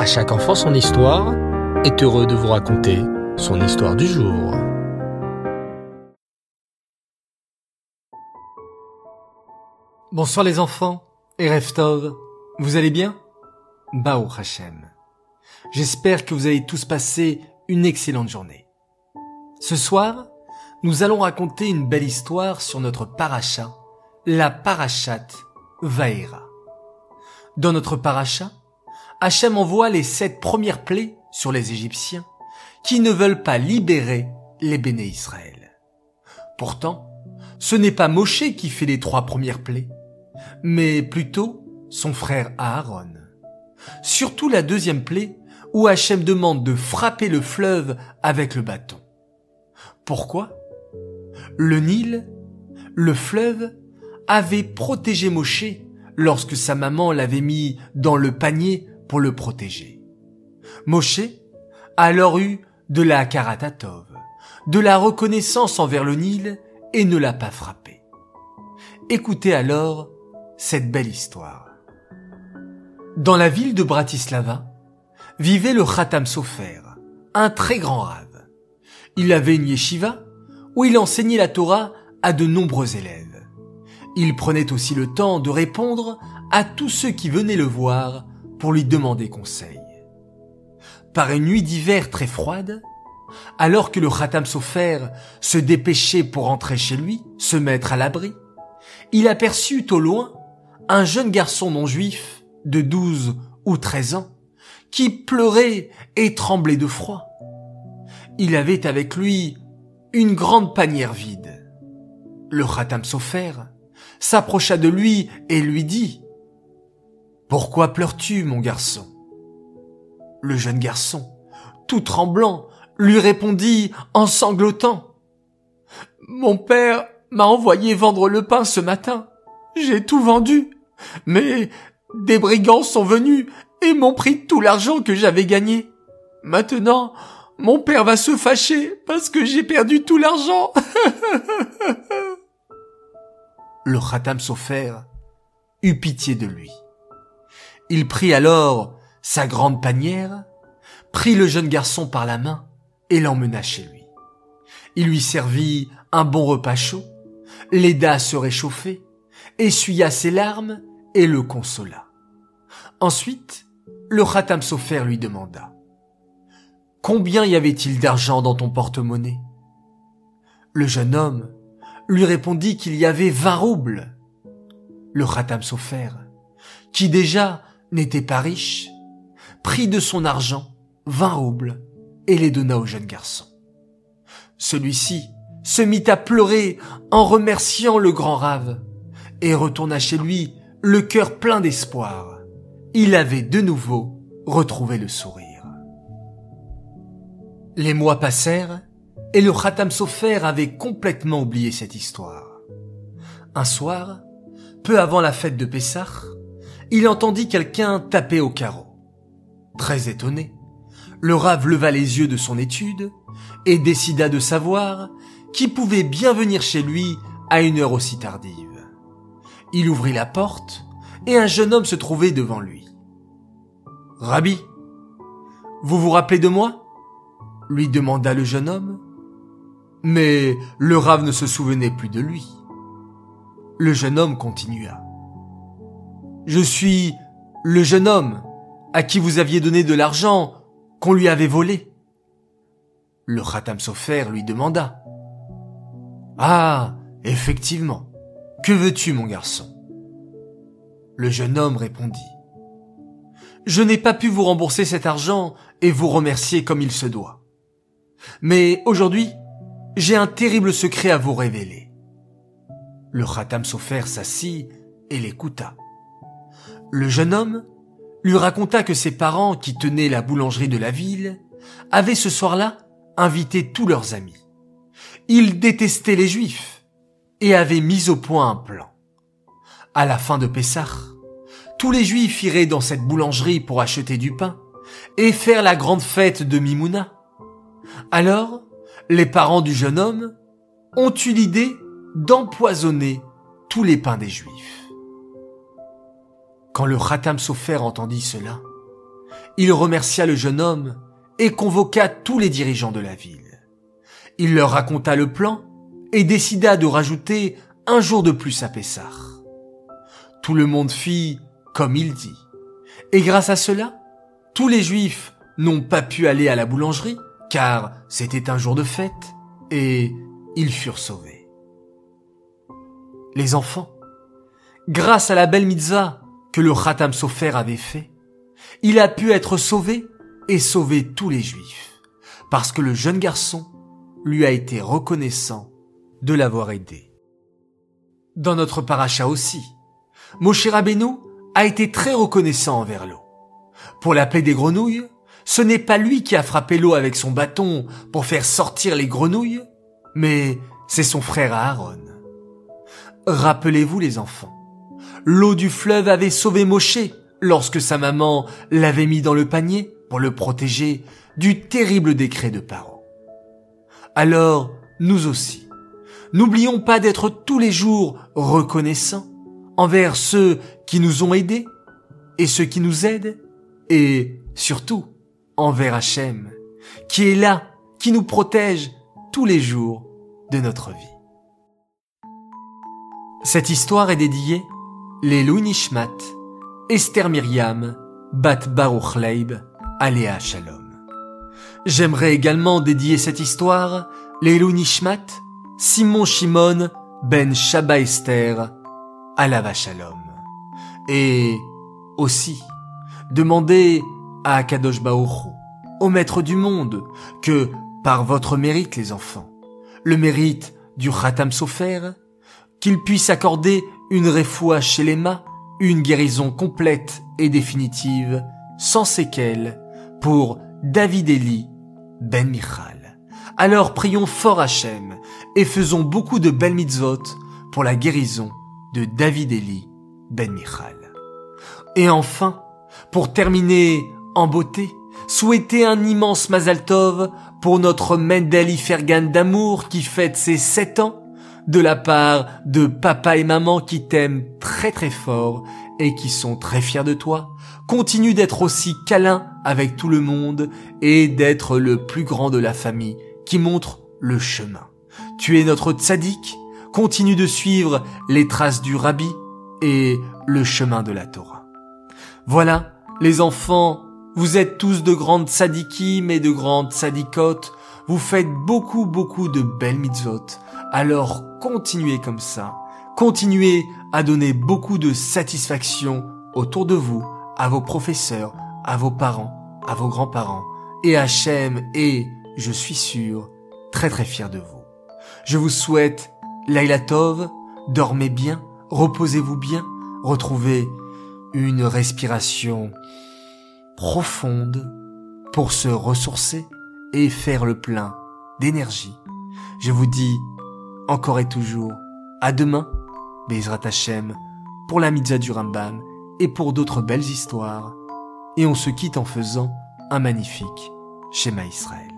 À chaque enfant son histoire est heureux de vous raconter son histoire du jour. Bonsoir les enfants et Reftov, vous allez bien? Bao Hashem. J'espère que vous avez tous passé une excellente journée. Ce soir, nous allons raconter une belle histoire sur notre paracha, la parachat Vaera. Dans notre paracha, Hachem envoie les sept premières plaies sur les Égyptiens qui ne veulent pas libérer les béné Israël. Pourtant, ce n'est pas Moshe qui fait les trois premières plaies, mais plutôt son frère Aaron. Surtout la deuxième plaie où Hachem demande de frapper le fleuve avec le bâton. Pourquoi? Le Nil, le fleuve, avait protégé Moshe lorsque sa maman l'avait mis dans le panier pour le protéger. Moshe a alors eu de la karatatov, de la reconnaissance envers le Nil et ne l'a pas frappé. Écoutez alors cette belle histoire. Dans la ville de Bratislava, vivait le Khatam Sofer, un très grand rave. Il avait une yeshiva où il enseignait la Torah à de nombreux élèves. Il prenait aussi le temps de répondre à tous ceux qui venaient le voir pour lui demander conseil. Par une nuit d'hiver très froide, alors que le Khatam Sofer se dépêchait pour entrer chez lui, se mettre à l'abri, il aperçut au loin un jeune garçon non juif de douze ou treize ans qui pleurait et tremblait de froid. Il avait avec lui une grande panière vide. Le Khatam Sofer s'approcha de lui et lui dit pourquoi pleures-tu, mon garçon? Le jeune garçon, tout tremblant, lui répondit en sanglotant. Mon père m'a envoyé vendre le pain ce matin. J'ai tout vendu. Mais des brigands sont venus et m'ont pris tout l'argent que j'avais gagné. Maintenant, mon père va se fâcher parce que j'ai perdu tout l'argent. le Khatam Sofer eut pitié de lui. Il prit alors sa grande panière, prit le jeune garçon par la main et l'emmena chez lui. Il lui servit un bon repas chaud, l'aida à se réchauffer, essuya ses larmes et le consola. Ensuite, le Khatam Sofer lui demanda Combien y avait-il d'argent dans ton porte-monnaie? Le jeune homme lui répondit qu'il y avait vingt roubles. Le Khatam Sofer, qui déjà n'était pas riche, prit de son argent vingt roubles et les donna au jeune garçon. Celui-ci se mit à pleurer en remerciant le grand rave et retourna chez lui le cœur plein d'espoir. Il avait de nouveau retrouvé le sourire. Les mois passèrent et le Khatam Sofer avait complètement oublié cette histoire. Un soir, peu avant la fête de Pessah, il entendit quelqu'un taper au carreau. Très étonné, le rave leva les yeux de son étude et décida de savoir qui pouvait bien venir chez lui à une heure aussi tardive. Il ouvrit la porte et un jeune homme se trouvait devant lui. Rabbi, vous vous rappelez de moi? lui demanda le jeune homme. Mais le rave ne se souvenait plus de lui. Le jeune homme continua. Je suis le jeune homme à qui vous aviez donné de l'argent qu'on lui avait volé. Le Khatam Sofer lui demanda. Ah, effectivement. Que veux-tu, mon garçon? Le jeune homme répondit. Je n'ai pas pu vous rembourser cet argent et vous remercier comme il se doit. Mais aujourd'hui, j'ai un terrible secret à vous révéler. Le Khatam Sofer s'assit et l'écouta. Le jeune homme lui raconta que ses parents, qui tenaient la boulangerie de la ville, avaient ce soir-là invité tous leurs amis. Ils détestaient les juifs et avaient mis au point un plan. À la fin de Pessah, tous les juifs iraient dans cette boulangerie pour acheter du pain et faire la grande fête de Mimouna. Alors, les parents du jeune homme ont eu l'idée d'empoisonner tous les pains des juifs. Quand le Khatam Sofer entendit cela, il remercia le jeune homme et convoqua tous les dirigeants de la ville. Il leur raconta le plan et décida de rajouter un jour de plus à Pessah. Tout le monde fit comme il dit. Et grâce à cela, tous les juifs n'ont pas pu aller à la boulangerie, car c'était un jour de fête, et ils furent sauvés. Les enfants, grâce à la belle mitzvah que le Khatam Sofer avait fait, il a pu être sauvé et sauver tous les juifs, parce que le jeune garçon lui a été reconnaissant de l'avoir aidé. Dans notre paracha aussi, Moshe Rabbeinu a été très reconnaissant envers l'eau. Pour la plaie des grenouilles, ce n'est pas lui qui a frappé l'eau avec son bâton pour faire sortir les grenouilles, mais c'est son frère Aaron. Rappelez-vous les enfants, l'eau du fleuve avait sauvé Moshe lorsque sa maman l'avait mis dans le panier pour le protéger du terrible décret de Paro. Alors, nous aussi, n'oublions pas d'être tous les jours reconnaissants envers ceux qui nous ont aidés et ceux qui nous aident et surtout envers Hachem qui est là, qui nous protège tous les jours de notre vie. Cette histoire est dédiée les Nishmat, Esther Myriam, Bat Baruch Leib, Aléa Shalom. J'aimerais également dédier cette histoire les Nishmat, Simon Shimon, Ben Shabba Esther, Alava Shalom. Et aussi, demander à Kadosh Baruch au maître du monde, que, par votre mérite les enfants, le mérite du Khatam Sofer, qu'il puisse accorder une réfoua chez les mains, une guérison complète et définitive, sans séquelles, pour David Eli Ben Michal. Alors prions fort Hachem et faisons beaucoup de belles mitzvot pour la guérison de David Eli Ben Michal. Et enfin, pour terminer en beauté, souhaiter un immense Mazal Tov pour notre Mendel Fergan d'amour qui fête ses sept ans, de la part de papa et maman qui t'aiment très très fort et qui sont très fiers de toi. Continue d'être aussi câlin avec tout le monde et d'être le plus grand de la famille qui montre le chemin. Tu es notre tzaddik, continue de suivre les traces du rabbi et le chemin de la Torah. Voilà, les enfants, vous êtes tous de grandes sadikim et de grandes sadikotes, vous faites beaucoup beaucoup de belles mitzvot, alors continuez comme ça, continuez à donner beaucoup de satisfaction autour de vous, à vos professeurs, à vos parents, à vos grands-parents, et Hachem et, je suis sûr, très très fier de vous. Je vous souhaite Laila Tov, dormez bien, reposez-vous bien, retrouvez une respiration profonde pour se ressourcer et faire le plein d'énergie. Je vous dis encore et toujours à demain, Bezrat Hashem, pour la mitzvah du Rambam et pour d'autres belles histoires. Et on se quitte en faisant un magnifique schéma Israël.